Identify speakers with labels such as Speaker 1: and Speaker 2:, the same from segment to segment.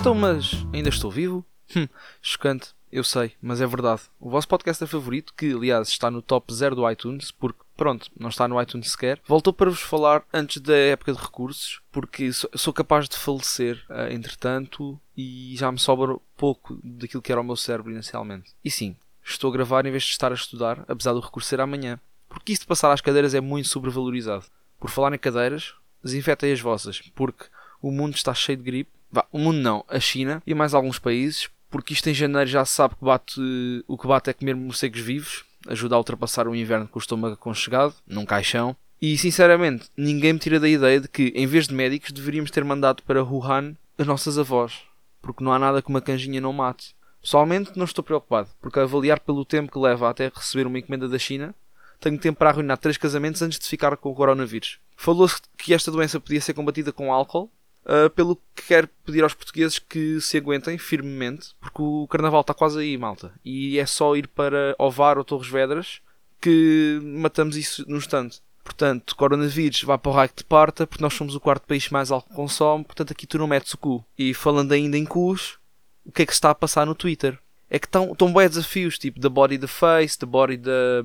Speaker 1: Então, mas ainda estou vivo? Hum, chocante, eu sei, mas é verdade. O vosso podcast é favorito, que aliás está no top 0 do iTunes, porque pronto, não está no iTunes sequer, voltou para vos falar antes da época de recursos, porque sou, capaz de falecer uh, entretanto e já me sobra pouco daquilo que era o meu cérebro inicialmente. E sim, estou a gravar em vez de estar a estudar, apesar do recurso ser amanhã. Porque isso de passar às cadeiras é muito sobrevalorizado. Por falar em cadeiras, desinfetem as vossas, porque o mundo está cheio de gripe. Vá, o mundo não, a China e mais alguns países, porque isto em janeiro já se sabe que bate, o que bate é comer morcegos vivos, ajuda a ultrapassar o inverno com o estômago aconchegado, num caixão. E sinceramente, ninguém me tira da ideia de que, em vez de médicos, deveríamos ter mandado para Wuhan as nossas avós, porque não há nada que uma canjinha não mate. Pessoalmente, não estou preocupado, porque a avaliar pelo tempo que leva até receber uma encomenda da China, tenho tempo para arruinar três casamentos antes de ficar com o coronavírus. Falou-se que esta doença podia ser combatida com álcool, uh, pelo que quero pedir aos portugueses que se aguentem firmemente, porque o carnaval está quase aí, malta. E é só ir para Ovar ou Torres Vedras que matamos isso no instante. Portanto, coronavírus, vá para o raio que te parta, porque nós somos o quarto país que mais álcool consome, portanto aqui tu não metes o cu. E falando ainda em cus, o que é que se está a passar no Twitter? É que estão, estão bem desafios, tipo the body the face, the body the...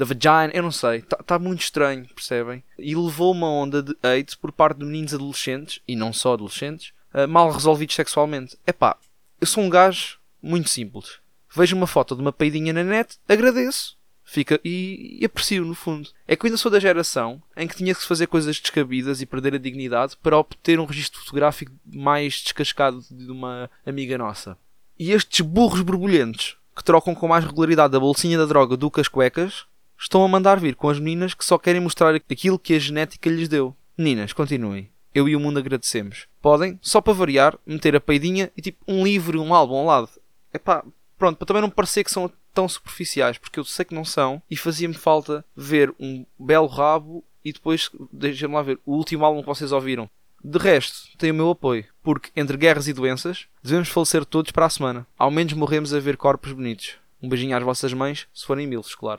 Speaker 1: Da vagina, eu não sei, está tá muito estranho, percebem? E levou uma onda de hate por parte de meninos adolescentes, e não só adolescentes, uh, mal resolvidos sexualmente. É pá, eu sou um gajo muito simples. Vejo uma foto de uma peidinha na net, agradeço. Fica e, e aprecio no fundo. É que ainda sou da geração em que tinha que fazer coisas descabidas e perder a dignidade para obter um registro fotográfico mais descascado de uma amiga nossa. E estes burros borbulhentos que trocam com mais regularidade a bolsinha da droga do que as cuecas estão a mandar vir com as meninas que só querem mostrar aquilo que a genética lhes deu. Meninas, continuem. Eu e o mundo agradecemos. Podem, só para variar, meter a peidinha e tipo um livro e um álbum ao lado. É pá, pronto, para também não parecer que são tão superficiais, porque eu sei que não são, e fazia-me falta ver um belo rabo e depois, deixem-me lá ver, o último álbum que vocês ouviram. De resto, tem o meu apoio, porque entre guerras e doenças, devemos falecer todos para a semana. Ao menos morremos a ver corpos bonitos. Um beijinho às vossas mães, se forem milos, claro.